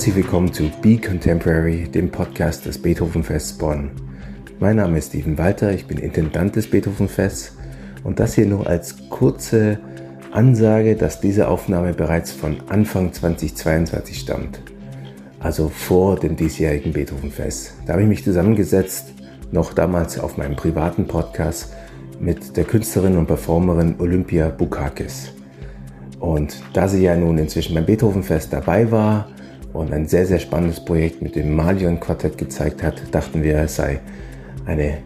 Herzlich willkommen zu Be Contemporary, dem Podcast des Beethovenfests Bonn. Mein Name ist Steven Walter, ich bin Intendant des Beethovenfests und das hier nur als kurze Ansage, dass diese Aufnahme bereits von Anfang 2022 stammt. Also vor dem diesjährigen Beethovenfest. Da habe ich mich zusammengesetzt, noch damals auf meinem privaten Podcast, mit der Künstlerin und Performerin Olympia Bukakis. Und da sie ja nun inzwischen beim Beethovenfest dabei war und ein sehr, sehr spannendes Projekt mit dem Malion Quartett gezeigt hat, dachten wir, es sei eine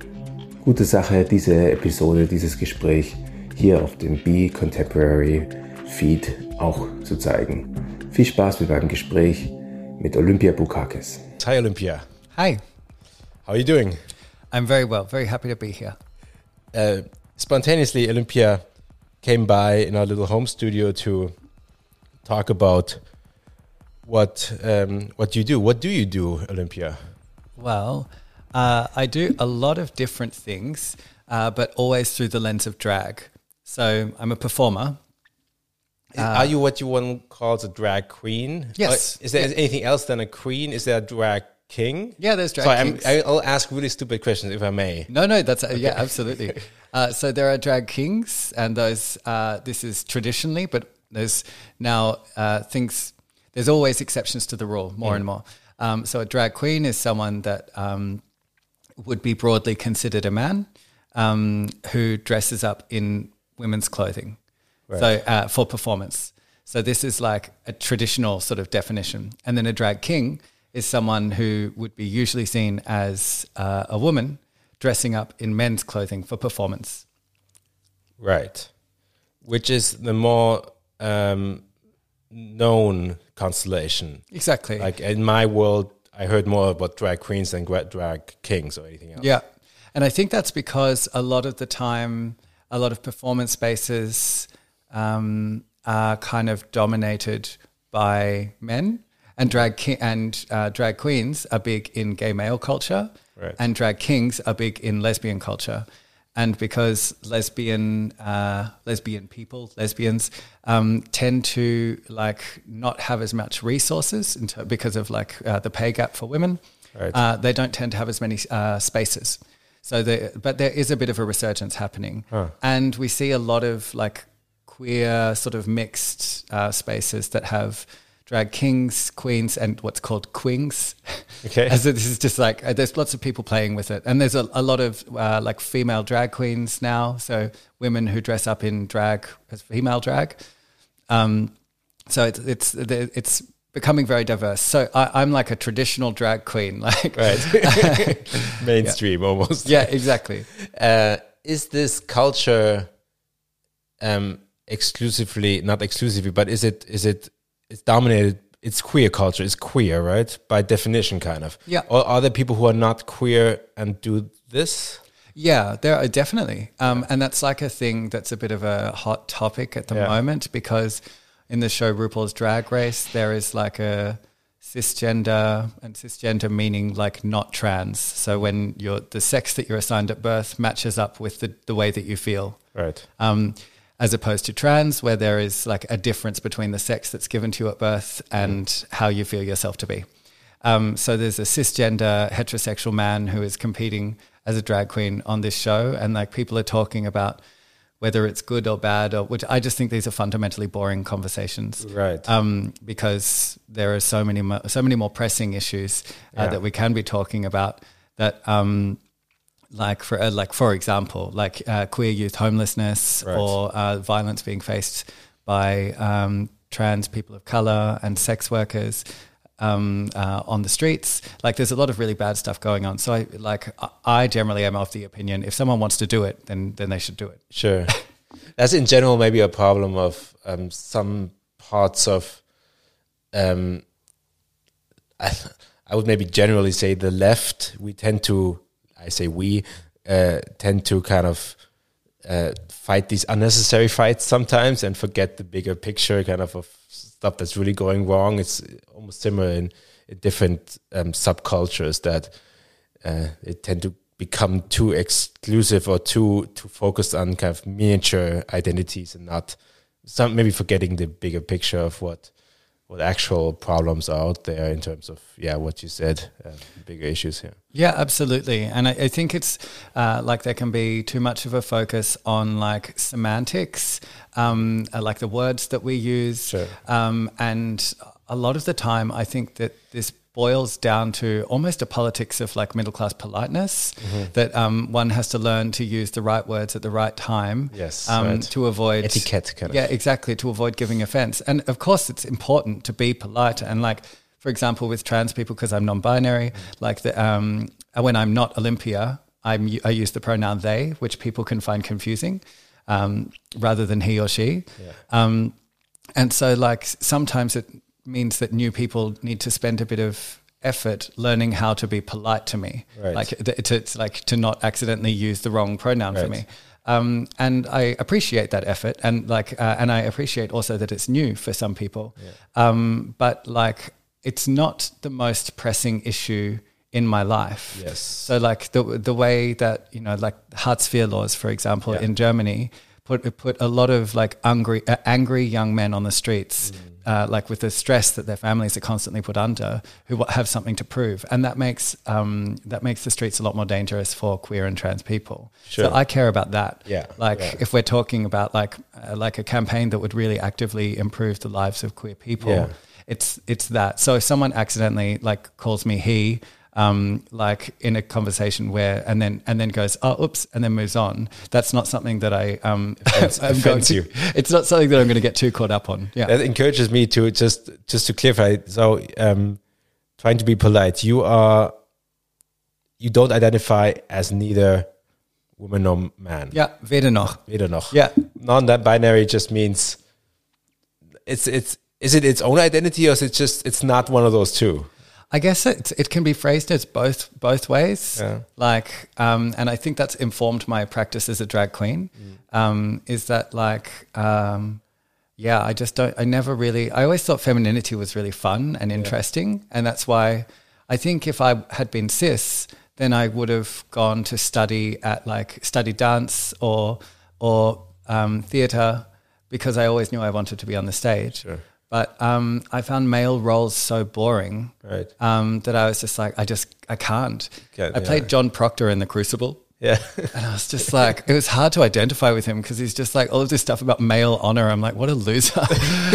gute Sache, diese Episode, dieses Gespräch hier auf dem Be Contemporary Feed auch zu zeigen. Viel Spaß mit beim Gespräch mit Olympia Bukakis. Hi Olympia. Hi. How are you doing? I'm very well. Very happy to be here. Uh, spontaneously, Olympia came by in our little home studio to talk about what um, what do you do. What do you do, Olympia? Well, uh, I do a lot of different things, uh, but always through the lens of drag. So I'm a performer. Are you what you want calls a drag queen? Yes. Or is there anything else than a queen? Is there a drag king? Yeah, there's drag Sorry, kings. I'll ask really stupid questions if I may. No, no, that's uh, yeah, absolutely. Uh, so there are drag kings, and those uh, this is traditionally, but there's now uh, things. There's always exceptions to the rule, more and more. Um, so a drag queen is someone that um, would be broadly considered a man um, who dresses up in women's clothing, so uh, for performance. So this is like a traditional sort of definition, and then a drag king is someone who would be usually seen as uh, a woman dressing up in men's clothing for performance. Right. Which is the more um, known constellation. Exactly. Like in my world, I heard more about drag queens than drag kings or anything else. Yeah. And I think that's because a lot of the time, a lot of performance spaces um, are kind of dominated by men, and drag ki- and uh, drag queens are big in gay male culture, Right. and drag kings are big in lesbian culture. And because lesbian uh, lesbian people, lesbians, um, tend to like not have as much resources ter- because of like uh, the pay gap for women, Right. uh, they don't tend to have as many uh, spaces. So, there, but there is a bit of a resurgence happening, and we see a lot of like queer sort of mixed uh, spaces that have drag kings, queens, and what's called queens. Okay. As this is just like uh, there's lots of people playing with it, and there's a, a lot of uh, like female drag queens now. So women who dress up in drag as female drag. Um, so it's it's it's becoming very diverse. So I, I'm like a traditional drag queen, like Right. Mainstream almost. yeah, exactly. Uh, is this culture um, exclusively, not exclusively, but is it, is it, it's dominated, it's queer culture, it's queer, right? By definition, kind of. Yeah. Or are there people who are not queer and do this? Yeah, there are definitely, um, and that's like a thing that's a bit of a hot topic at the Yeah. moment because in the show RuPaul's Drag Race there is like a cisgender and cisgender meaning like not trans. So when you're the sex that you're assigned at birth matches up with the, the way that you feel. Right. um, as opposed to trans, where there is like a difference between the sex that's given to you at birth and how you feel yourself to be. Um, so there's a cisgender heterosexual man who is competing as a drag queen on this show, and like people are talking about whether it's good or bad, or which I just think these are fundamentally boring conversations, Right. Um, because there are so many mo- so many more pressing issues uh, Yeah. that we can be talking about that. Um, like for uh, like for example, like uh, queer youth homelessness Right. or uh, violence being faced by um, trans people of color and sex workers um, uh, on the streets. Like, there's a lot of really bad stuff going on. So, I like I- I generally am of the opinion if someone wants to do it, then then they should do it. Sure. That's in general maybe a problem of um, some parts of, um, I, I would maybe generally say the left. We tend to, I say we, uh, tend to kind of uh, fight these unnecessary fights sometimes and forget the bigger picture, kind of of stuff that's really going wrong. It's almost similar in, in different um, subcultures that uh, tend to become too exclusive or too too focused on kind of miniature identities and not some maybe forgetting the bigger picture of what what actual problems are out there in terms of yeah what you said uh, bigger issues here Yeah, absolutely. And I, I think it's uh, like there can be too much of a focus on like semantics, um, uh, like the words that we use. Sure. Um, and a lot of the time, I think that this boils down to almost a politics of like middle class politeness Mm-hmm. that um, one has to learn to use the right words at the right time Yes, um, right. to avoid Etiquette kind of. yeah exactly to avoid giving offense and of course it's important to be polite and like for example with trans people because i'm non-binary like the um when i'm not olympia i'm i use the pronoun they which people can find confusing um, rather than he or she um, and so like sometimes it means that new people need to spend a bit of effort learning how to be polite to me Right. like to, like to not accidentally use the wrong pronoun for me um, and I appreciate that effort, and like, uh, and I appreciate also that it's new for some people. Um, but like, it's not the most pressing issue in my life. Yes. So like the the way that you know, like Hartz IV laws, for example, Yeah. in Germany, put put a lot of like angry uh, angry young men on the streets. Uh, like with the stress that their families are constantly put under, who have something to prove, and that makes um, that makes the streets a lot more dangerous for queer and trans people. Sure. So I care about that. Yeah, Like yeah. if we're talking about like uh, like a campaign that would really actively improve the lives of queer people, Yeah. it's it's that. So if someone accidentally like calls me he, um, like in a conversation where and then and then goes oh oops and then moves on, that's not something that I um Offends- I'm going offends to, you. It's not something that I'm going to get too caught up on. Yeah. that encourages me to just just to clarify so um trying to be polite you are you don't identify as neither woman nor man Yeah, weder noch. weder noch Yeah. non-binary just means it's it's is it its own identity or is it just it's not one of those two I guess it it can be phrased as both both ways. Yeah. Like, um, and I think that's informed my practice as a drag queen. Um, is that like, um, yeah, I just don't. I never really. I always thought femininity was really fun and interesting, and that's why I think if I had been cis, then I would have gone to study at like study dance or or um, theater because I always knew I wanted to be on the stage. Sure. But um, I found male roles so boring Right. um, that I was just like, I just, I can't. I played yeah. John Proctor in The Crucible. yeah And I was just like, it was hard to identify with him because he's just like all of this stuff about male honor. I'm like, what a loser.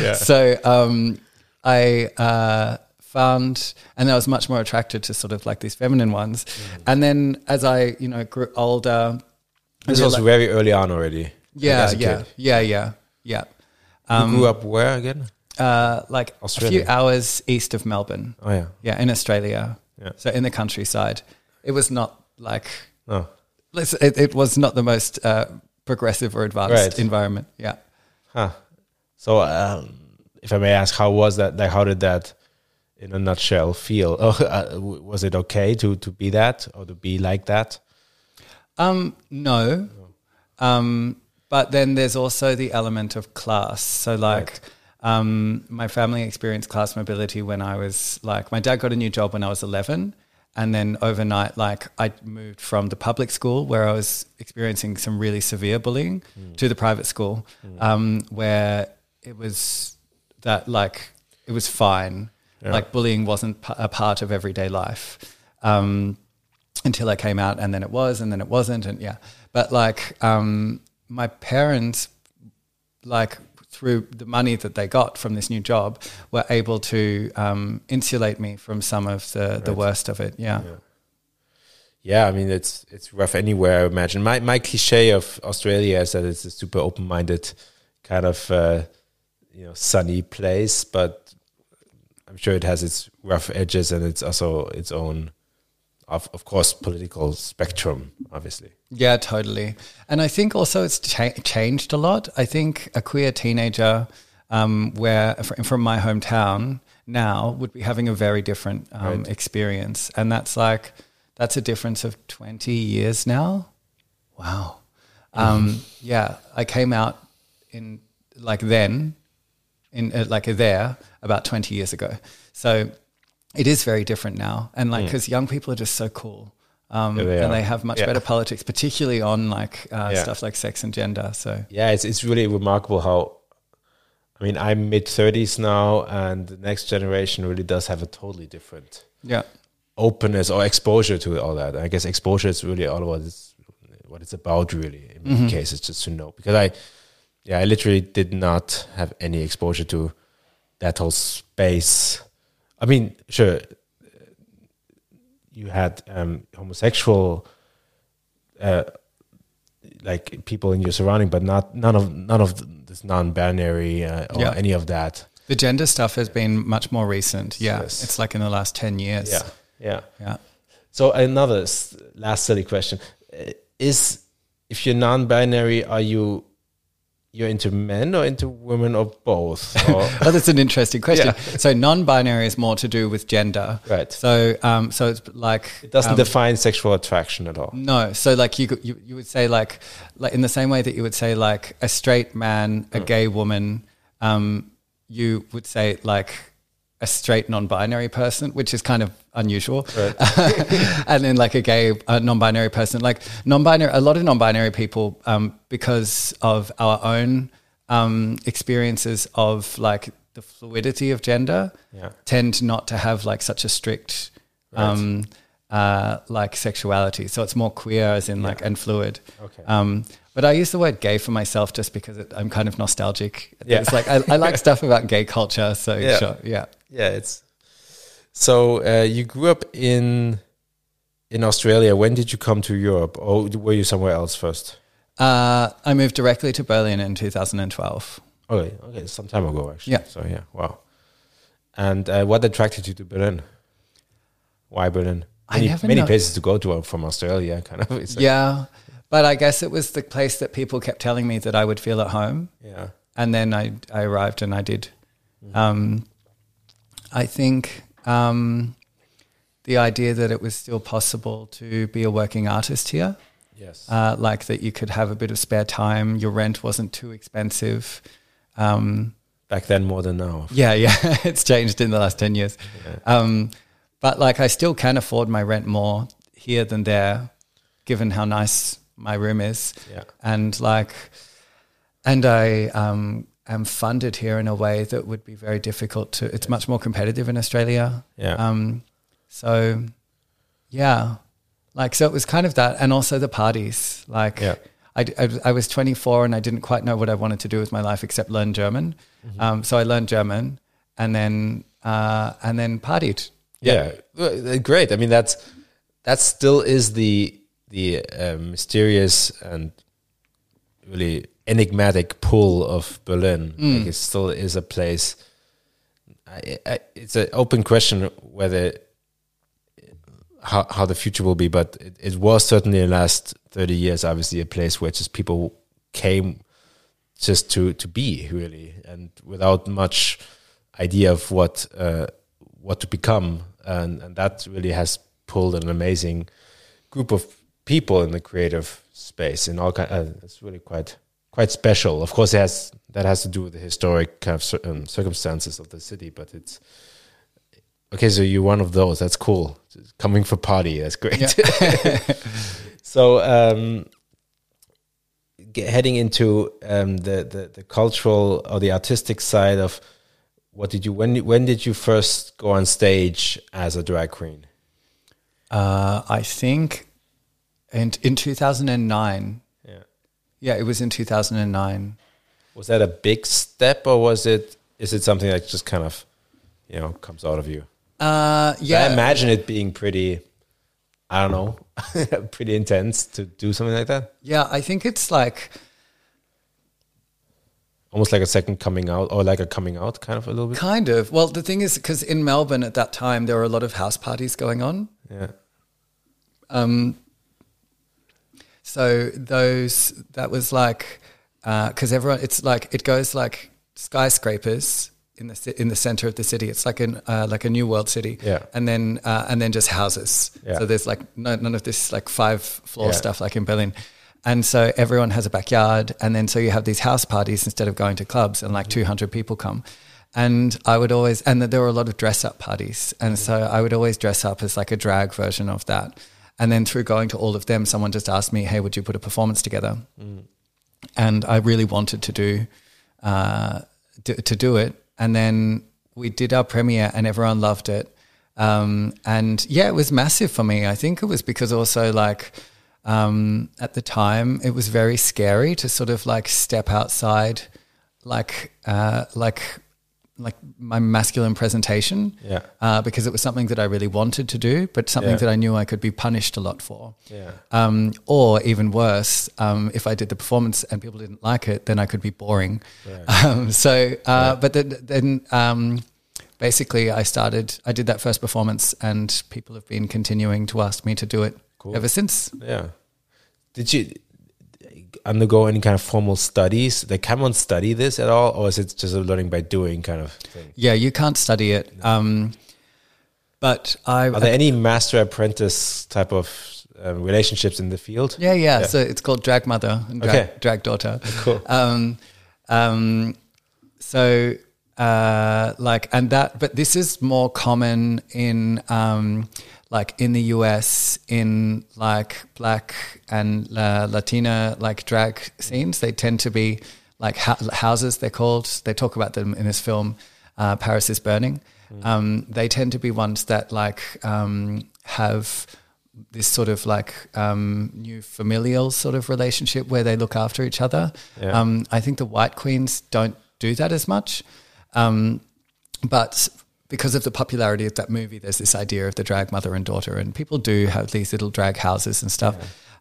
yeah So um, I uh, found, and I was much more attracted to sort of like these feminine ones. Mm. And then as I, you know, grew older, this was reali- very early on already like yeah, as yeah, yeah, yeah, yeah. You grew up where again Uh, like Australia. a few hours east of Melbourne. oh yeah Yeah, in Australia. Yeah. So in the countryside, it was not like no let's- it, it was not the most uh, progressive or advanced Right. environment. Yeah. Huh. So, um, if I may ask, how was that? Like, how did that, in a nutshell, feel? Oh, uh, was it okay to to be that or to be like that? Um, no. Um, but then there's also the element of class. So like. Um, my family experienced class mobility when I was like, my dad got a new job when I was 11. And then overnight, like, I moved from the public school where I was experiencing some really severe bullying to the private school um, where it was that, like, it was fine. Yeah. Like, bullying wasn't a part of everyday life. Um, until I came out, and then it was, and then it wasn't, and yeah. But like, um, my parents, like through the money that they got from this new job, were able to um, insulate me from some of the the worst of it. Yeah. Yeah, I mean it's it's rough anywhere. I imagine my my cliche of Australia is that it's a super open minded kind of uh, you know sunny place, but I'm sure it has its rough edges and it's also its own, of of course, political spectrum. Obviously, Yeah, totally. And I think also it's cha- changed a lot. I think a queer teenager, um, where from my hometown now would be having a very different um, Right. experience, and that's like that's a difference of twenty years now. Wow. Um, yeah, I came out in like then, in uh, like there about twenty years ago. So it is very different now, and like because young people are just so cool. Um, Yeah, they and they have much Yeah. better politics, particularly on like uh, Yeah. stuff like sex and gender. So yeah, it's it's really remarkable how. I mean, I'm mid 30s now, and the next generation really does have a totally different Yeah. openness or exposure to all that. I guess exposure is really all about it's what it's about. Really, in many cases, just to know because I, yeah, I literally did not have any exposure to that whole space. I mean, sure, you had um, homosexual, uh, like people in your surrounding, but not none of none of this non-binary uh, or Yeah. any of that. The gender stuff has been much more recent. Yeah. Yes. It's like in the last 10 years. Yeah, yeah. Yeah. So another last silly question is: If you're non-binary, are you you're into men or into women or both? Or, Oh, that's an interesting question. So non-binary is more to do with gender. Right. So, um, so it's like it doesn't um, define sexual attraction at all. No, so like you, you you would say like like in the same way that you would say like a straight man, a gay woman, um, you would say like a straight non-binary person, which is kind of unusual, and then like a gay uh, non-binary person, like non-binary. A lot of non-binary people, um, because of our own um, experiences of like the fluidity of gender, Yeah. tend not to have like such a strict um, uh, like sexuality. So it's more queer as in like and fluid. Okay. Um, but I use the word gay for myself just because it, I'm kind of nostalgic. Yeah. It's like I, I like stuff about gay culture. So Yeah. sure, yeah. Yeah, it's so uh, you grew up in in Australia. When did you come to Europe, or were you somewhere else first? Uh, I moved directly to Berlin in 2012. Okay, okay, some time ago actually. Yeah. So yeah, wow. And uh, what attracted you to Berlin? Why Berlin? I Many, never many places to go to from Australia, kind of. It's like- yeah. But I guess it was the place that people kept telling me that I would feel at home. yeah, and then I I arrived and I did. Um, I think um, the idea that it was still possible to be a working artist here, yes, uh, like that you could have a bit of spare time, your rent wasn't too expensive. Um, back then more than now. yeah, yeah, it's changed in the last ten years. Um, but like I still can afford my rent more here than there, given how nice my room is Yeah, and like and i um am funded here in a way that would be very difficult to it's much more competitive in australia. Yeah, um so yeah. Like so it was kind of that and also the parties. Like Yeah. I, I, I was 24 and i didn't quite know what i wanted to do with my life except learn german. Um, so i learned german and then uh, and then partied. Yeah. Well, uh, Great. I mean, that's that still is the the uh, mysterious and really enigmatic pull of Berlin. Like it still is a place. I, I, it's an open question whether how how the future will be, but it, it was certainly in the last thirty years, obviously, a place where just people came just to to be really, and without much idea of what uh, what to become, and and that really has pulled an amazing group of people in the creative space in all kind. Uh, it's really quite quite special. Of course, it has that has to do with the historic kind of cir- um, circumstances of the city, but it's okay. So you're one of those. That's cool. Coming for party. That's great. so. Um, get, heading into um, the, the the cultural or the artistic side of what did you when when did you first go on stage as a drag queen? uh, i think in, in 2009 Yeah, it was in 2009 was that a big step or was it is it something that just kind of you know comes out of you? Uh, yeah, I imagine it being pretty, I don't know, pretty intense to do something like that. yeah, I think it's like, Almost like a second coming out or like a coming out kind of a little bit. kind of. Well, the thing is, because in Melbourne at that time, there were a lot of house parties going on. Yeah. Um, so those, that was like, because everyone, it's like, it goes like skyscrapers in the in the center of the city. It's like an uh, like a new world city. Yeah. And then uh, and then just houses. Yeah. So there's like no, none of this like five floor Yeah. stuff like in Berlin. And so everyone has a backyard, and then so you have these house parties instead of going to clubs, and like Mm-hmm. 200 people come. And I would always, and there were a lot of dress up parties, and so I would always dress up as like a drag version of that. And then through going to all of them, someone just asked me, "Hey, would you put a performance together?" Mm. And I really wanted to do uh, to do it, and then we did our premiere, and everyone loved it. Um, and yeah, it was massive for me. I think it was because also like um, at the time it was very scary to sort of like step outside, like uh, like like my masculine presentation. Yeah. Uh, because it was something that I really wanted to do, but something Yeah. that I knew I could be punished a lot for. Yeah. Um, or even worse, um, if I did the performance and people didn't like it, then I could be boring. Um, so, uh, but then, then um, basically, I started. I did that first performance, and people have been continuing to ask me to do it Cool. ever since. Yeah. Did you undergo any kind of formal studies? Like, can one study this at all, or is it just a learning by doing kind of thing? Yeah, you can't study it. Um, but I, Are there any master apprentice type of um, relationships in the field? Yeah, yeah. Yeah. So it's called drag mother and drag, Okay. drag daughter. Cool. Um, um, so uh, like, and that, but this is more common in um, like in the US in like black and uh, Latina like drag scenes. They tend to be like hou- houses. They're called. They talk about them in this film. Uh, Paris is burning. Um, they tend to be ones that like um, have this sort of like um, new familial sort of relationship where they look after each other. Yeah. Um, I think the white queens don't do that as much. Um, but because of the popularity of that movie, there's this idea of the drag mother and daughter, and people do have these little drag houses and stuff.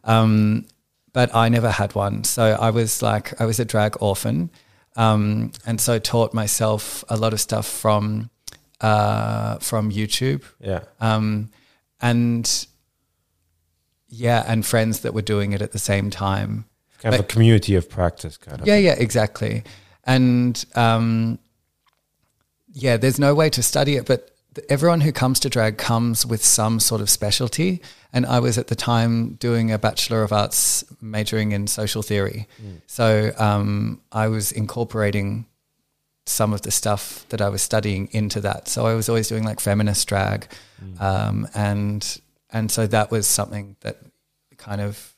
Um, but I never had one. So I was like, I was a drag orphan. Um, and so taught myself a lot of stuff from, uh, from YouTube. Yeah. Um, and yeah, and friends that were doing it at the same time. Kind of a community of practice, kind of. Yeah, yeah, exactly. And um, yeah, there's no way to study it, but everyone who comes to drag comes with some sort of specialty. And I was at the time doing a Bachelor of Arts majoring in social theory. So um, I was incorporating some of the stuff that I was studying into that. So I was always doing like feminist drag. Um, and and so that was something that kind of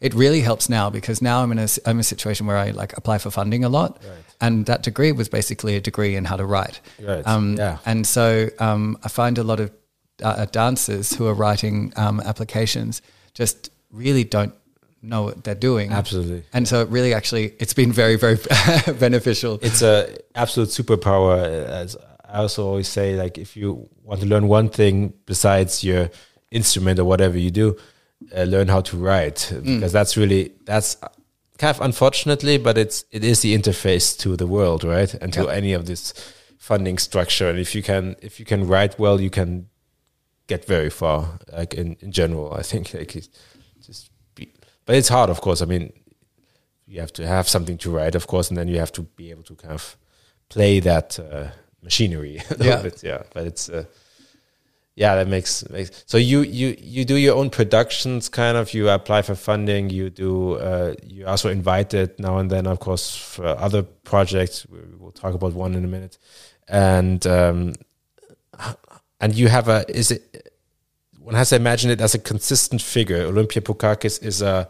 it really helps now because now I'm in a I'm in a situation where I like apply for funding a lot, and that degree was basically a degree in how to write. Right. Um, Yeah. And so um, I find a lot of uh, dancers who are writing um, applications just really don't know what they're doing. Absolutely. And so it really actually it's been very very beneficial. It's a absolute superpower. As I also always say, like if you want to learn one thing besides your instrument or whatever you do, uh, learn how to write because that's really that's kind of unfortunately, but it's it is the interface to the world, right, and to Yeah. any of this funding structure. And if you can if you can write well, you can get very far. Like in in general, I think like it's just be, but it's hard, of course. I mean, you have to have something to write, of course, and then you have to be able to kind of play that uh, machinery a little Yeah. bit. Yeah, but it's uh, yeah, that makes, makes so you you you do your own productions, kind of. You apply for funding. You do. Uh, you also invited now and then, of course, for other projects. We will talk about one in a minute, and um, and you have a is it one has to imagine it as a consistent figure. Olympia Bukkakis is a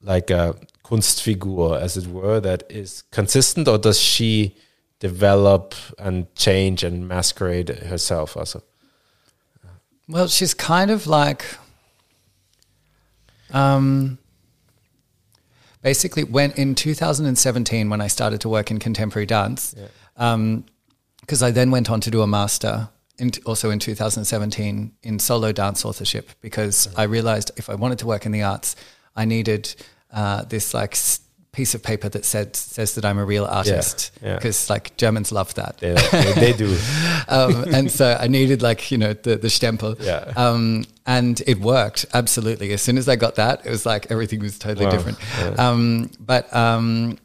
like a Kunstfigur, as it were, that is consistent, or does she develop and change and masquerade herself also? Well, she's kind of like, um, basically, when in 2017, when I started to work in contemporary dance, because I then went on to do a master, in, also in 2017, in solo dance authorship, because I realized if I wanted to work in the arts, I needed uh, this like s- piece of paper that said says that I'm a real artist, yeah. because like Germans love that They, they, do. um, and so I needed like you know the the stempel. Yeah. Um, and it worked absolutely. As soon as I got that, it was like everything was totally Wow. different. Um, but um,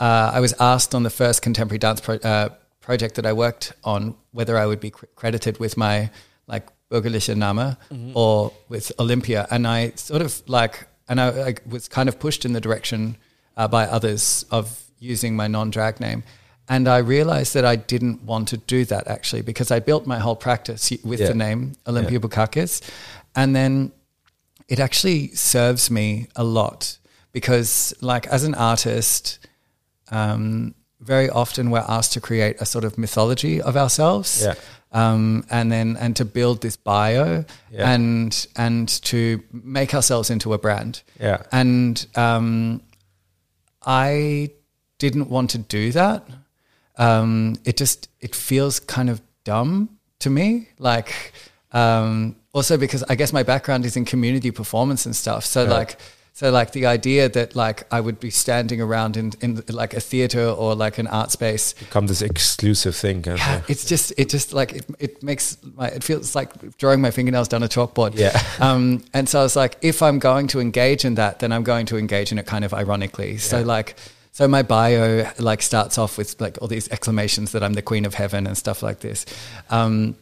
uh, I was asked on the first contemporary dance pro- uh, project that I worked on whether I would be cr- credited with my like bürgerliche Name or with Olympia, and I sort of like, and I, I was kind of pushed in the direction uh, by others of using my non-drag name. And I realized that I didn't want to do that actually because I built my whole practice with Yeah. the name Olympia Bukkakis. And then it actually serves me a lot because like as an artist, um, very often we're asked to create a sort of mythology of ourselves. Yeah. Um, and then and to build this bio Yeah. and and to make ourselves into a brand. Yeah. And um, I didn't want to do that. Um, it just it feels kind of dumb to me. Like um, also because I guess my background is in community performance and stuff. So like so like the idea that like I would be standing around in in like a theater or like an art space Become this exclusive thing. Yeah, it's just it just like it, it makes my it feels like drawing my fingernails down a chalkboard. Yeah. Um, and so I was like, if I'm going to engage in that, then I'm going to engage in it kind of ironically. So Yeah. like, so my bio like starts off with like all these exclamations that I'm the queen of heaven and stuff like this. Um,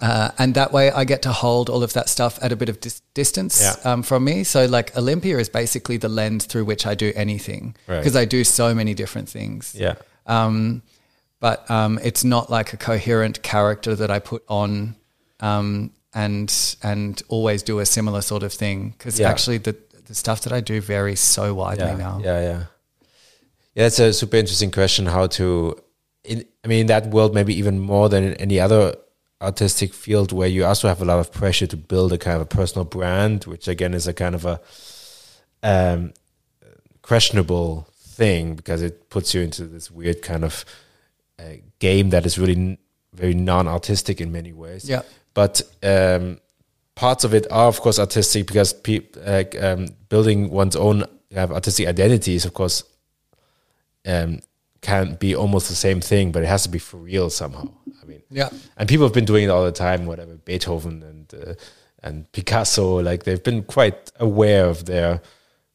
uh, and that way I get to hold all of that stuff at a bit of dis- distance Yeah. um, from me. So like Olympia is basically the lens through which I do anything Right. because I do so many different things Yeah. um, but um, it's not like a coherent character that I put on um, and and always do a similar sort of thing because Yeah. actually the the stuff that I do varies so widely yeah, now. Yeah, yeah. Yeah, it's a super interesting question how to in I mean in that world maybe even more than in any other artistic field where you also have a lot of pressure to build a kind of a personal brand, which again is a kind of a um questionable thing because it puts you into this weird kind of uh, game that is really n- very non-artistic in many ways. Yeah. But um, parts of it are, of course, artistic because peop uh, um, building one's own uh, artistic identity is, of course, um, can be almost the same thing, but it has to be for real somehow. I mean, Yeah. and people have been doing it all the time. Whatever Beethoven and uh, and Picasso, like they've been quite aware of their,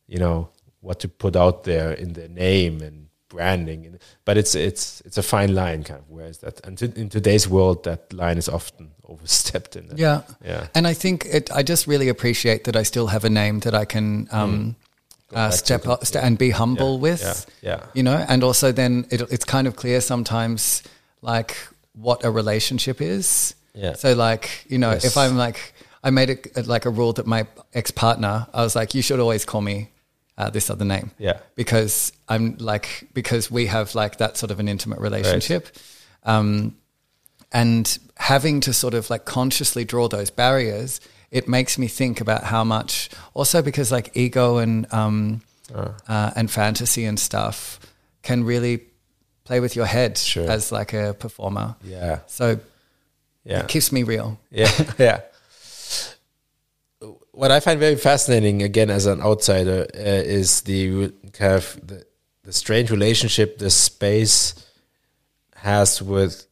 you know, what to put out there in their name and branding. But it's it's it's a fine line, kind of. Where is that? And in today's world, that line is often overstepped. In that. Yeah. yeah. And I think it, I just really appreciate that I still have a name that I can um, uh, step up st- and be humble Yeah, with. yeah, yeah. You know, and also then it, it's kind of clear sometimes like what a relationship is. Yeah. So like, you know, Yes. if I'm like, I made it like a rule that my ex partner, I was like, you should always call me uh, this other name. Yeah. Because I'm like, because we have like that sort of an intimate relationship. Um, and having to sort of like consciously draw those barriers, it makes me think about how much, also because like ego and, um, uh, and fantasy and stuff can really play with your head Sure. as like a performer. Yeah. So Yeah. it keeps me real. Yeah, yeah. What I find very fascinating, again, as an outsider, uh, is the kind of the, the strange relationship this space has with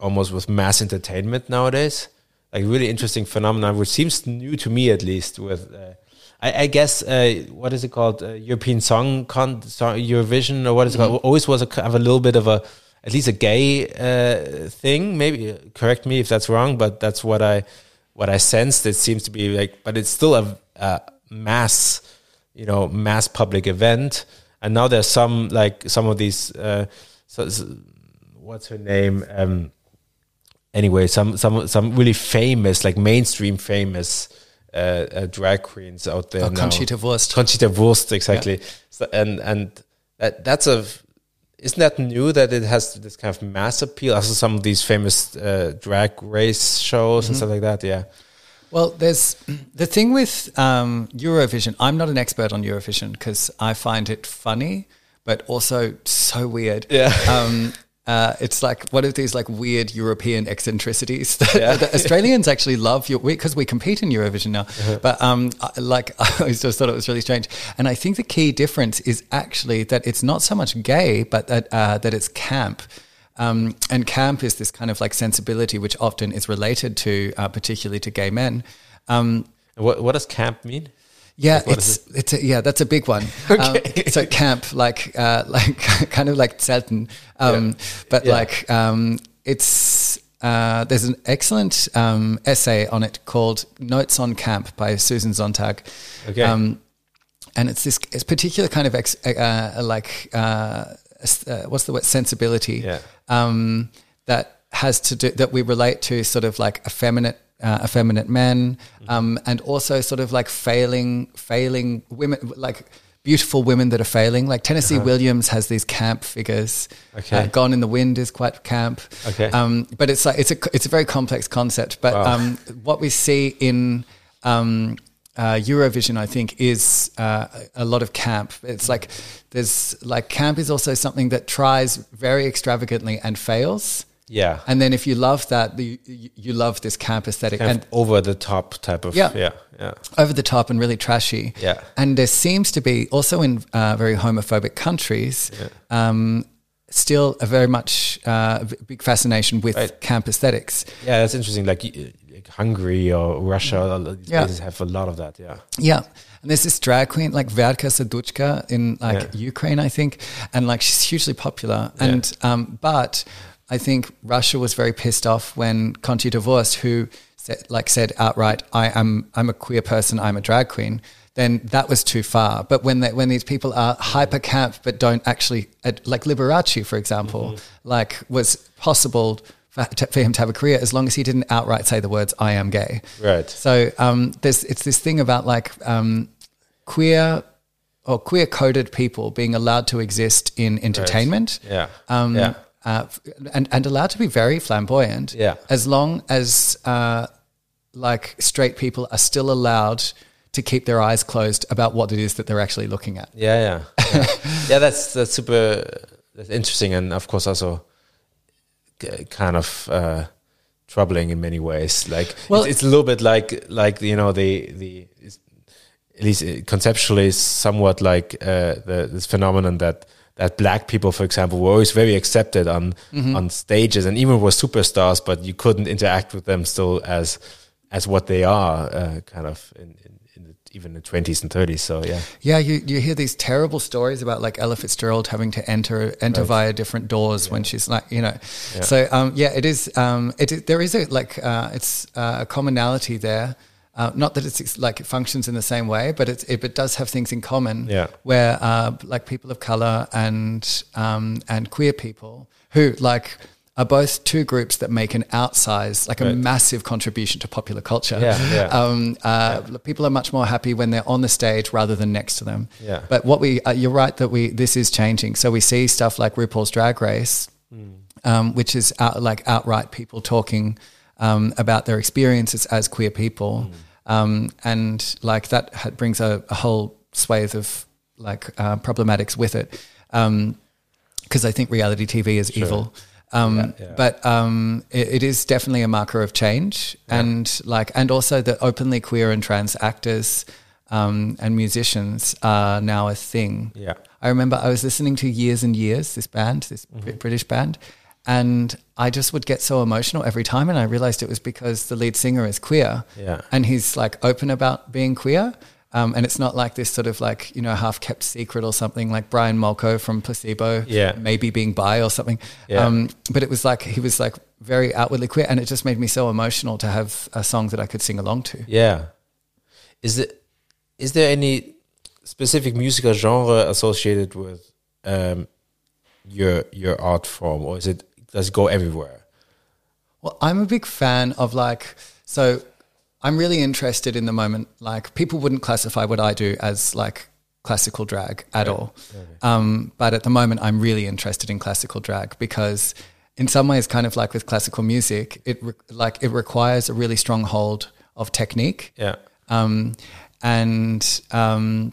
almost with mass entertainment nowadays. Like really interesting phenomenon, which seems new to me at least. With uh, I, I guess uh, what is it called? Uh, European Song Con song, Eurovision or what is it called? Always was a of a little bit of a at least a gay uh, thing. Maybe correct me if that's wrong, but that's what I what I sensed. It seems to be like, but it's still a, a mass, you know, mass public event. And now there's some like some of these. Uh, so, so- what's her name? Um, anyway, some some some really famous, like mainstream famous uh, uh, drag queens out there Oh, now. Conchita Wurst. Conchita Wurst, exactly. So, and and that that's a isn't that new that it has this kind of mass appeal? Also, some of these famous uh, drag race shows and stuff like that. Yeah, Well, there's the thing with um, Eurovision. I'm not an expert on Eurovision because I find it funny, but also so weird. Yeah. Um, uh, it's like one of these like weird European eccentricities that, Yeah. that Australians actually love because we, compete in Eurovision now. Uh-huh. But um, I- like I just thought it was really strange. And I think the key difference is actually that it's not so much gay, but that uh, that it's camp. Um, and camp is this kind of like sensibility which often is related to, uh, particularly to gay men. Um, what what does camp mean? Yeah, it's it's a, yeah, that's a big one. Um, so camp, like uh, like kind of like Zelten, um, but Yeah. like um, it's uh, there's an excellent um, essay on it called "Notes on Camp" by Susan Sontag. Okay. Um, and it's this it's particular kind of ex, uh, like uh, uh, what's the word sensibility Yeah. um, that has to do that we relate to sort of like effeminate uh, effeminate men um, and also sort of like failing failing women like beautiful women that are failing. Like Tennessee Williams has these camp figures. Uh-huh. Okay. Uh, Gone in the Wind is quite camp. Okay. Um, but it's like it's a it's a very complex concept. But Wow. um, what we see in um, uh, Eurovision, I think, is uh, a lot of camp. It's like there's like camp is also something that tries very extravagantly and fails. Yeah. And then if you love that, you, you love this camp aesthetic kind and over the top type of Yeah. yeah yeah over the top and really trashy. Yeah. And there seems to be also in uh, very homophobic countries. Um, Still, a very much uh, big fascination with Right. camp aesthetics. yeah that's interesting like, like Hungary or Russia all these Yeah. places have a lot of that yeah Yeah. And there's this drag queen like Verka Serduchka in like Yeah. Ukraine, I think. And like she's hugely popular. And um, but I think Russia was very pissed off when Conchita Wurst, who said, like said outright, I am I'm a queer person, I'm a drag queen. Then that was too far. But when they, when these people are hyper camp but don't actually like Liberace, for example, like was possible for, for him to have a career as long as he didn't outright say the words "I am gay." Right. So um, there's it's this thing about like um, queer or queer coded people being allowed to exist in entertainment. yeah Um, yeah Uh, and, and allowed to be very flamboyant. Yeah. As long as uh, like straight people are still allowed to keep their eyes closed about what it is that they're actually looking at. Yeah, yeah, yeah. yeah that's that's super that's interesting, and of course also kind of uh, troubling in many ways. Like, Well- it's, it's a little bit like like you know the the at least conceptually is somewhat like uh, the this phenomenon that that black people, for example, were always very accepted on on stages and even were superstars, but you couldn't interact with them still as as what they are, uh, kind of in, in, in the, even the twenties and thirties. So yeah. Yeah, you, you hear these terrible stories about like Ella Fitzgerald having to enter enter via different doors when she's like you know. So um, yeah, it is. Um, it there is a like uh, it's uh, a commonality there. Uh, not that it's like it functions in the same way, but it's, it, it does have things in common. Yeah. Where uh, like people of color and um, and queer people who like are both two groups that make an outsized, like a massive contribution to popular culture. Yeah, yeah. Um, uh, People are much more happy when they're on the stage rather than next to them. Yeah. But what we, uh, you're right that we, this is changing. So we see stuff like RuPaul's Drag Race, um, which is out, like outright people talking um, about their experiences as queer people, um, and like that brings a, a whole swathe of like uh, problematics with it. Because I think reality TV is evil. Um, Yeah, yeah. But um, it, it is definitely a marker of change, and like, and also that openly queer and trans actors um, and musicians are now a thing. Yeah. I remember I was listening to Years and Years, this band, this Mm-hmm. British band, and I just would get so emotional every time. And I realized it was because the lead singer is queer. Yeah. And he's like open about being queer. Um, and it's not like this sort of like, you know, half kept secret or something like Brian Molko from Placebo, Yeah. maybe being bi or something. Yeah. Um, but it was like, he was like very outwardly queer. And it just made me so emotional to have a song that I could sing along to. Yeah. Is it is there any specific musical genre associated with um, your your art form, or is it does it go everywhere? Well, I'm a big fan of like, so I'm really interested in the moment. Like, people wouldn't classify what I do as like classical drag at all. Um, but at the moment, I'm really interested in classical drag because, in some ways, kind of like with classical music, it re- like it requires a really strong hold of technique Yeah. um, and um,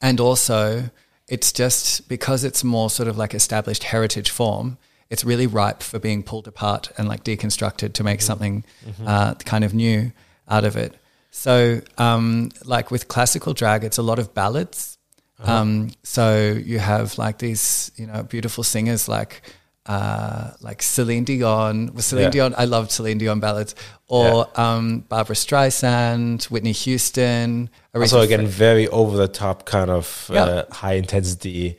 and also it's just because it's more sort of like established heritage form. It's really ripe for being pulled apart and like deconstructed to make something uh, kind of new out of it. So, um, like with classical drag, it's a lot of ballads. Um, so you have like these, you know, beautiful singers like uh, like Celine Dion. With Celine Yeah. Dion, I loved Celine Dion ballads, or um, Barbra Streisand, Whitney Houston. Aretha Also, again, Frank- very over the top kind of Yeah. uh, high intensity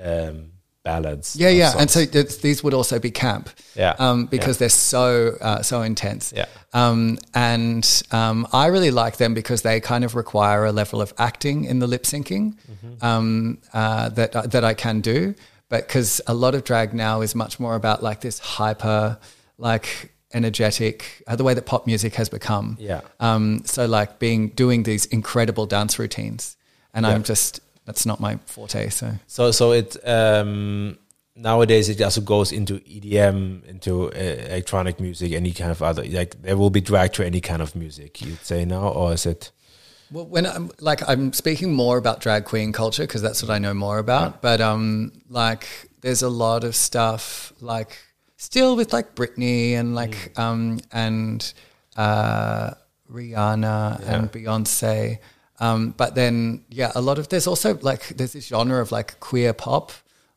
um, ballads. yeah, yeah, and so it's, these would also be camp, Yeah. um, because they're so uh, so intense. Yeah. Um, and um, I really like them because they kind of require a level of acting in the lip syncing Mm-hmm. um, uh, that that I can do. But because a lot of drag now is much more about like this hyper, like energetic, uh, the way that pop music has become. Yeah. Um, so like being doing these incredible dance routines, and I'm just that's not my forte. So So so it um, nowadays it also goes into EDM, into uh, electronic music, any kind of other like there will be drag to any kind of music. You'd say now, or is it? Well, when I'm like I'm speaking more about drag queen culture because that's what I know more about. But um, like there's a lot of stuff like still with like Britney and like um and uh, Rihanna and Beyonce. Um, but then yeah, a lot of there's also like there's this genre of like queer pop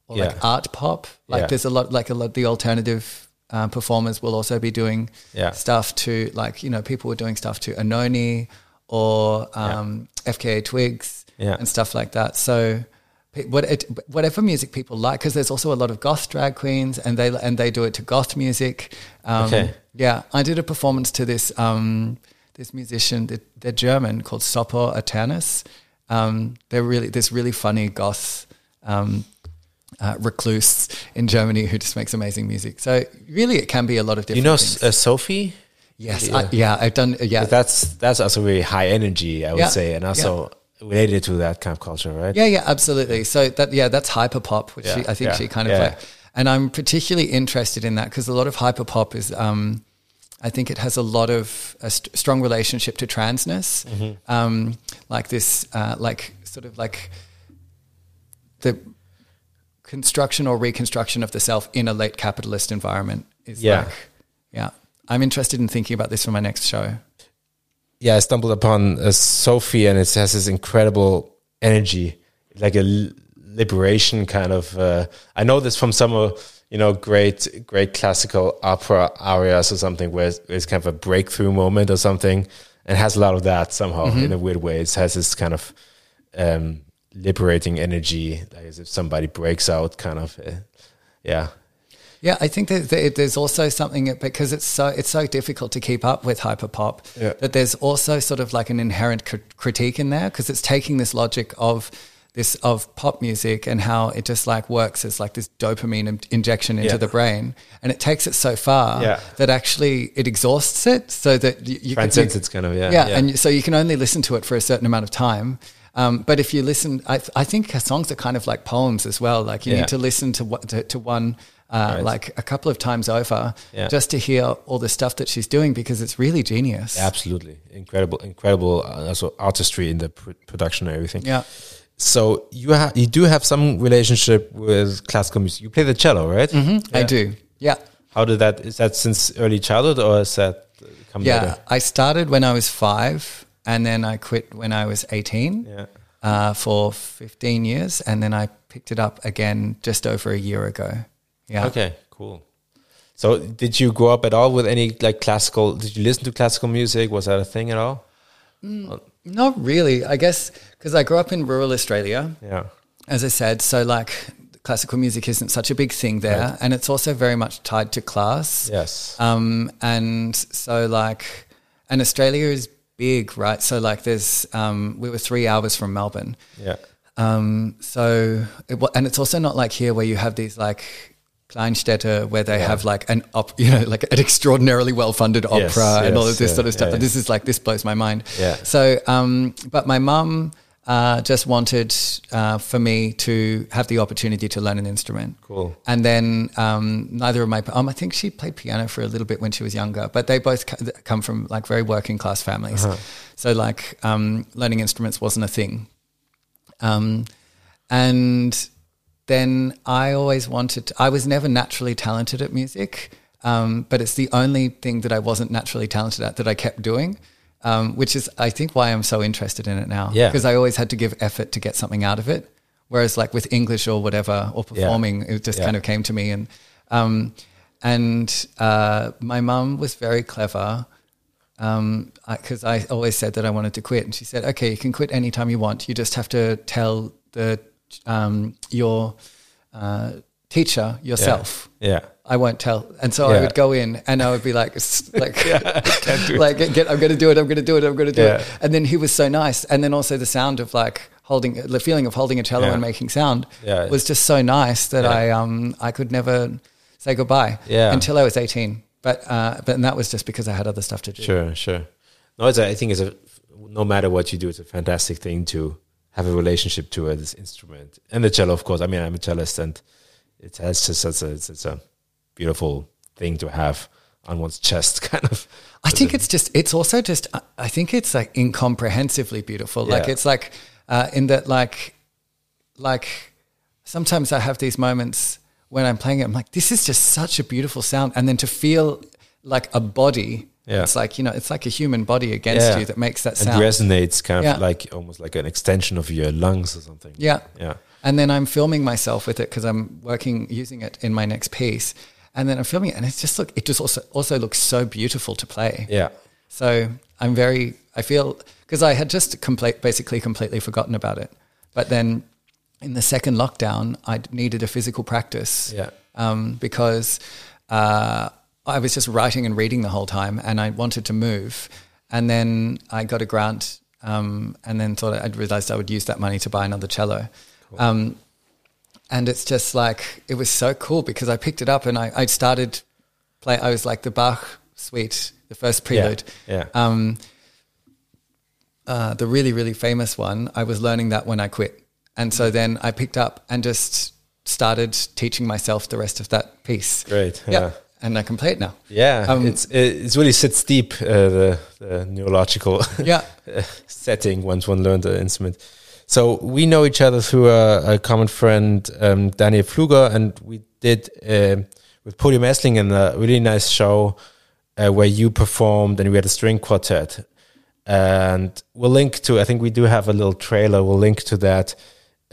or Yeah. like art pop. Like Yeah. there's a lot like a lot the alternative. Uh, performers will also be doing Yeah. stuff to like you know people were doing stuff to Anohni or um, FKA Twigs and stuff like that. So what it, whatever music people like, because there's also a lot of goth drag queens, and they and they do it to goth music. Um, Okay. Yeah, I did a performance to this um, this musician. They're, German called Sopor Aeternus. Um, they're really this really funny goth. Um, uh, recluse in Germany who just makes amazing music. So really, it can be a lot of different. You know, uh, Sophie. yes, yeah. I, yeah, I've done. Yeah, That's that's also very high energy, I would Yeah. say, and also related to that kind of culture, right? Yeah, yeah, absolutely. So that yeah, that's hyperpop, which Yeah, she, I think yeah, she kind of yeah. like, and I'm particularly interested in that because a lot of hyperpop is, um, I think it has a lot of a st- strong relationship to transness, Mm-hmm. um, like this, uh, like sort of like the construction or reconstruction of the self in a late capitalist environment is Yeah. like, yeah. I'm interested in thinking about this for my next show. yeah, I stumbled upon uh, Sophie, and it has this incredible energy, like a liberation kind of. Uh, I know this from some of you know great great classical opera arias or something, where it's, it's kind of a breakthrough moment or something, and has a lot of that somehow in a weird way. It has this kind of um, liberating energy, like as if somebody breaks out, kind of. Uh, yeah, Yeah, I think that there's also something because it's so it's so difficult to keep up with hyperpop Yeah. that there's also sort of like an inherent cr- critique in there because it's taking this logic of this of pop music and how it just like works as like this dopamine in- injection into Yeah. the brain and it takes it so far Yeah. that actually it exhausts it so that you, you transcends you, it's kind of yeah, yeah, and so you can only listen to it for a certain amount of time. Um, but if you listen, I, I think her songs are kind of like poems as well. Like you Yeah. need to listen to what to, to one uh, Right. like a couple of times over Yeah. just to hear all the stuff that she's doing because it's really genius. absolutely incredible, incredible uh, also artistry in the pr- production and everything. Yeah. So you have you do have some relationship with classical music. You play the cello, right? Mm-hmm. I do. Yeah. How did that? Is that since early childhood, or is that come Yeah. later? I started when I was five and then I quit when I was 18 Yeah. uh, for 15 years. And then I picked it up again just over a year ago. Yeah. Okay. Cool. So did you grow up at all with any like classical? Did you listen to classical music? Was that a thing at all? Not really. I guess because I grew up in rural Australia, Yeah. as I said. So, like, classical music isn't such a big thing there. And it's also very much tied to class. Yes. Um, and so, like, and Australia is big, right? So, like, there's, um, we were three hours from Melbourne. yeah. Um, so, it, and it's also not like here where you have these, like, Kleinstädte where they have like an op, you know, like an extraordinarily well-funded opera Yes, and all of this yeah, sort of stuff. yeah. And this is like, this blows my mind. Yeah. So, um, but my mum uh, just wanted uh, for me to have the opportunity to learn an instrument. Cool. And then um, neither of my, um, I think she played piano for a little bit when she was younger, but they both come from like very working class families. Uh-huh. So like um, learning instruments wasn't a thing. Um, and then I always wanted, to, I was never naturally talented at music, um, but it's the only thing that I wasn't naturally talented at that I kept doing, um, which is, I think, why I'm so interested in it now. Yeah. Because I always had to give effort to get something out of it. Whereas, like with English or whatever, or performing, it just Yeah. kind of came to me. And, um, and uh, my mum was very clever because I, always said that I wanted to quit, and she said, "Okay, you can quit anytime you want. You just have to tell the um, your uh, teacher yourself." Yeah. I won't tell, and so I would go in, and I would be like, like, do like, get, I'm going to do it, I'm going to do it, I'm going to do Yeah. it. And then he was so nice, and then also the sound of like holding, the feeling of holding a cello Yeah. and making sound Yeah. was just so nice that Yeah. I, um, I could never say goodbye Yeah. until I was 18. But, uh, but and that was just because I had other stuff to do. Sure, sure. No, it's a, I think it's a no matter what you do, it's a fantastic thing to have a relationship to uh, this instrument and the cello, of course. I mean, I'm a cellist, and it has just it's a, a beautiful thing to have on one's chest, kind of. I think it's just, it's also just, I- I think it's like incomprehensibly beautiful. Like it's like, uh, in that, like, like sometimes I have these moments when I'm playing it, I'm like, this is just such a beautiful sound. And then to feel like a body, Yeah. it's like, you know, it's like a human body against Yeah. you that makes that sound. and resonates kind of like almost like an extension of your lungs or something. Yeah. Yeah. And then I'm filming myself with it because I'm working using it in my next piece. And then I'm filming it, and it's just look. It just also also looks so beautiful to play. Yeah. So I'm very. I feel because I had just complete, basically completely forgotten about it. But then in the second lockdown, I needed a physical practice. Yeah. Um, because uh, I was just writing and reading the whole time, and I wanted to move. And then I got a grant, um, and then thought I'd realized I would use that money to buy another cello. Um, and it's just like it was so cool because I picked it up and I, I started play. I was like the Bach suite, the first prelude. Yeah. Um, uh, the really really famous one. I was learning that when I quit, and so then I picked up and just started teaching myself the rest of that piece. Great. Yeah. Yeah. And I can play it now. Yeah, Um, it's it's really sits deep uh, the, the neurological Yeah. uh, setting once one learned the instrument. So we know each other through a, a common friend, um, Daniel Pfluger, and we did um with Podium Esslingen a really nice show uh, where you performed and we had a string quartet. And we'll link to, I think we do have a little trailer, we'll link to that.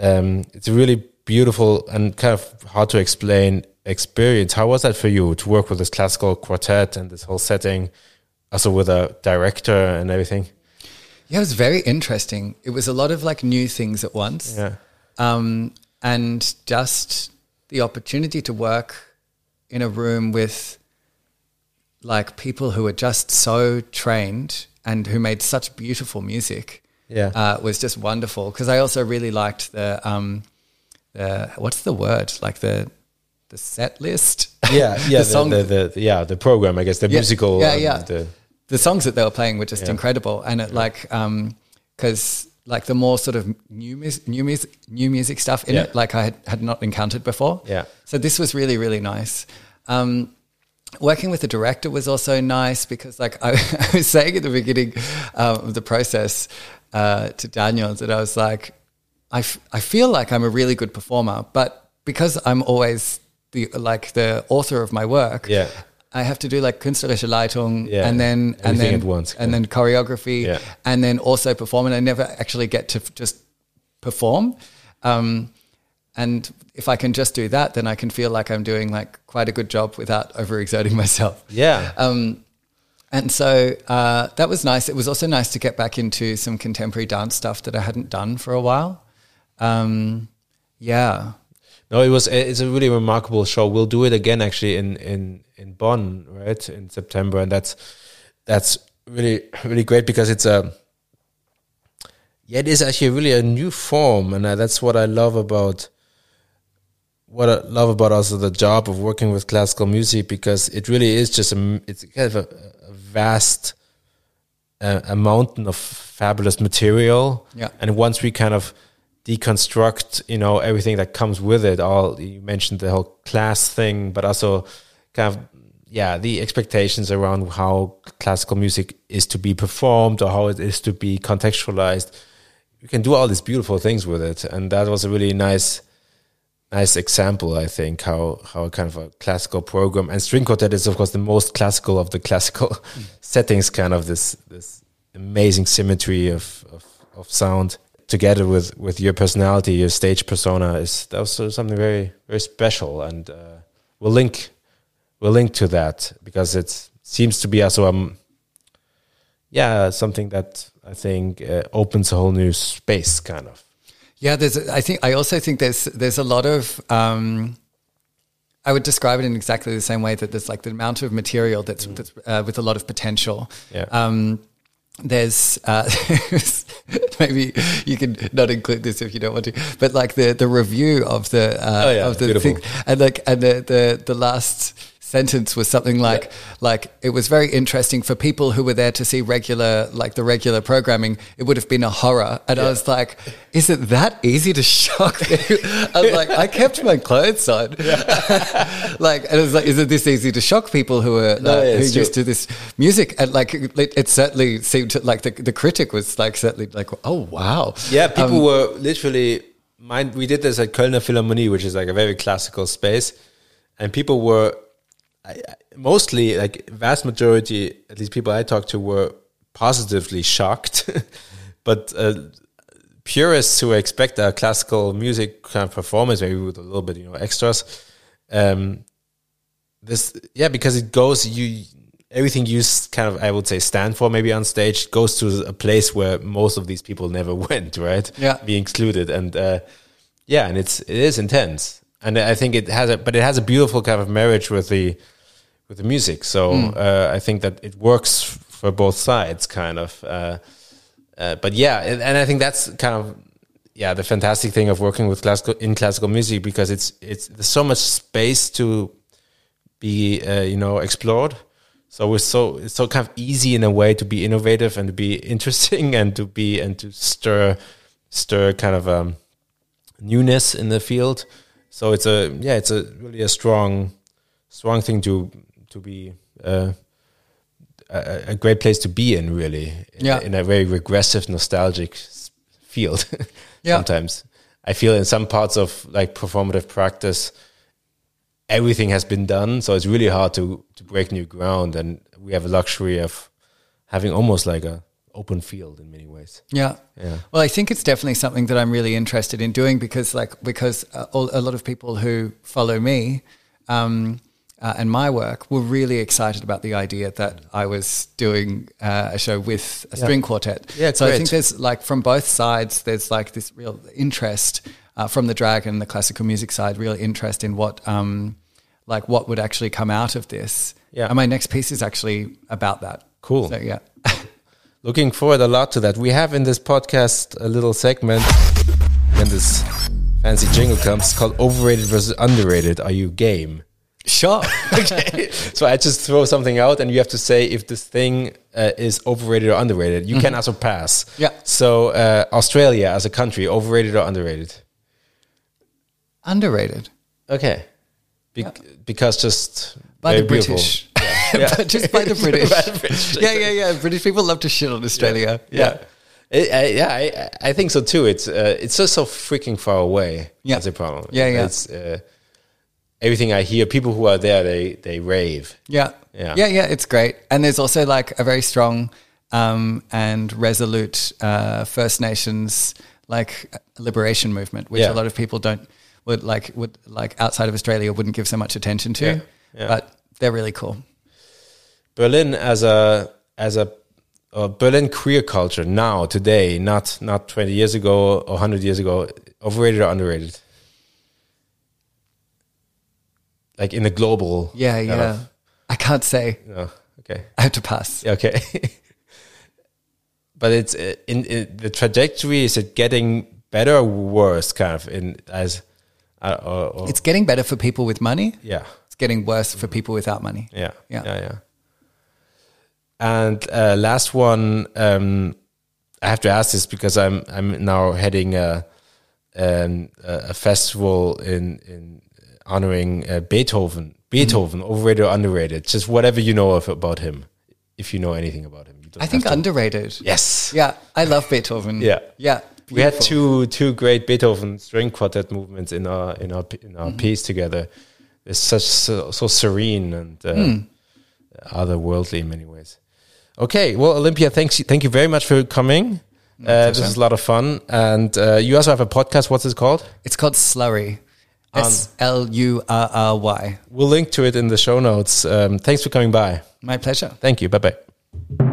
Um, it's a really beautiful and kind of hard to explain experience. How was that for you to work with this classical quartet and this whole setting, also with a director and everything? Yeah, it was very interesting. It was a lot of like new things at once. Yeah. um, and just the opportunity to work in a room with like people who were just so trained and who made such beautiful music Yeah. uh, was just wonderful because I also really liked the um, the what's the word like the the set list yeah, yeah, the, song- the, the, the- yeah, the program, I guess, the Yeah, musical, yeah, um, yeah. the- the songs that they were playing were just Yeah. incredible, and it like um because like the more sort of new music, new music, new music stuff in Yeah. it, like I had, had not encountered before. Yeah. So this was really really nice. Um, working with the director was also nice because like I, I was saying at the beginning um, of the process uh, to Daniel that I was like, I, f- I feel like I'm a really good performer, but because I'm always the like the author of my work, Yeah. I have to do like künstlerische Leitung Yeah, and then and then at once, and yeah. then choreography Yeah. and then also perform and I never actually get to just perform. Um, and if I can just do that, then I can feel like I'm doing like quite a good job without overexerting myself. yeah. Um, and so uh, that was nice. It was also nice to get back into some contemporary dance stuff that I hadn't done for a while. Um, yeah. No, it was. It's a really remarkable show. We'll do it again, actually, in in in Bonn, right, in September, and that's that's really really great because it's a yeah, it is actually really a new form, and uh, that's what I love about what I love about also the job of working with classical music because it really is just a it's kind of a, a vast uh, a mountain of fabulous material. Yeah. And once we kind of deconstruct, you know, everything that comes with it, all you mentioned the whole class thing, but also kind of yeah, the expectations around how classical music is to be performed or how it is to be contextualized. You can do all these beautiful things with it. And that was a really nice nice example, I think, how how kind of a classical program and string quartet is of course the most classical of the classical settings, kind of this this amazing symmetry of, of of sound together with with your personality, your stage persona is that was something very very special, and uh, we'll link we'll link to that because it seems to be also um yeah something that I think uh, opens a whole new space, kind of. Yeah, there's. I think I also think there's there's a lot of. Um, I would describe it in exactly the same way that there's like the amount of material that's, that's uh, with a lot of potential. Yeah. Um, there's uh, maybe you can not include this if you don't want to, but like the the review of the uh, Oh, yeah, of the beautiful. thing, and like and the the the last sentence was something like like it was very interesting for people who were there to see regular like the regular programming it would have been a horror. And i was like is it that easy to shock you i was like i kept my clothes on. Like and it was like is it this easy to shock people who are No, uh, yeah, who it's used to this music? And like it, it certainly seemed to like the, the critic was like certainly like oh wow. Yeah, people Um, were literally. Mind, we did this at Kölner Philharmonie, which is like a very classical space, and people were I, I- mostly like vast majority, at least people I talked to, were positively shocked. but uh, purists who expect a classical music kind of performance, maybe with a little bit, you know, extras, um, this yeah, because it goes you everything you kind of I would say stand for maybe on stage goes to a place where most of these people never went, right? Yeah. be excluded, and uh, yeah, and it's it is intense, and I think it has a but it has a beautiful kind of marriage with the with the music. So uh, I think that it works for both sides, kind of. Uh, uh, but yeah, and, and I think that's kind of yeah the fantastic thing of working with classical in classical music because it's it's there's so much space to be uh, you know explored. So it's so it's so kind of easy in a way to be innovative and to be interesting and to be and to stir stir kind of um, newness in the field. So it's a yeah it's a really a strong strong thing to to be uh, a, a great place to be in really in, Yeah. in a very regressive nostalgic field Yeah. sometimes i feel in some parts of like performative practice everything has been done so it's really hard to to break new ground and we have a luxury of having almost like a open field in many ways Yeah. Yeah. Well, I think it's definitely something that I'm really interested in doing because, like, because uh, all, a lot of people who follow me um, uh, and my work were really excited about the idea that I was doing uh, a show with a string quartet. Yeah, so I think there's like from both sides, there's like this real interest uh, from the drag and the classical music side, real interest in what. Um, like what would actually come out of this? Yeah. and my next piece is actually about that. Cool. So yeah, looking forward a lot to that we have in this podcast a little segment when this fancy jingle comes called overrated versus underrated are you game sure. okay. so I just throw something out, and you have to say if this thing uh, is overrated or underrated. You can also pass. Yeah. So uh, Australia as a country, overrated or underrated? Underrated. Okay. Be- Because just by the beautiful. British. Yeah. But just by the British. By the British. yeah, yeah, yeah. British people love to shit on Australia. Yeah. I, I, yeah, I, I think so too. It's uh, it's just so freaking far away. Yeah. That's a problem. Yeah, yeah. It's uh, everything I hear. People who are there, they they rave. Yeah. Yeah. Yeah, yeah, it's great. And there's also like a very strong um, and resolute uh, First Nations like liberation movement, which Yeah. a lot of people don't would like would like outside of Australia wouldn't give so much attention to. Yeah. Yeah. But they're really cool. Berlin as a as a uh, Berlin queer culture now today, not not twenty years ago or hundred years ago, overrated or underrated? Like in the global, Yeah, yeah. of- I can't say. no, okay, I have to pass. okay. but it's uh, in, in the trajectory. Is it getting better or worse? Kind of in as, uh, or, or, It's getting better for people with money. yeah, It's getting worse for people without money. Yeah, Yeah. yeah, yeah. And uh, last one, um, I have to ask this because I'm I'm now heading a an, a festival in in honoring uh, Beethoven. Beethoven, overrated or underrated? Just whatever you know of about him, if you know anything about him. I think to- underrated. yes. Yeah, I love Beethoven. Yeah. Yeah. We had two two great Beethoven string quartet movements in our in our in our piece together. It's such so, so serene and uh, otherworldly in many ways. Okay, well, Olympia, thanks thank you very much for coming. Uh, this is a lot of fun, and uh, you also have a podcast. What's it called? It's called Slurry. S L U R R Y. We'll link to it in the show notes. Um, thanks for coming by. My pleasure. Thank you. Bye bye.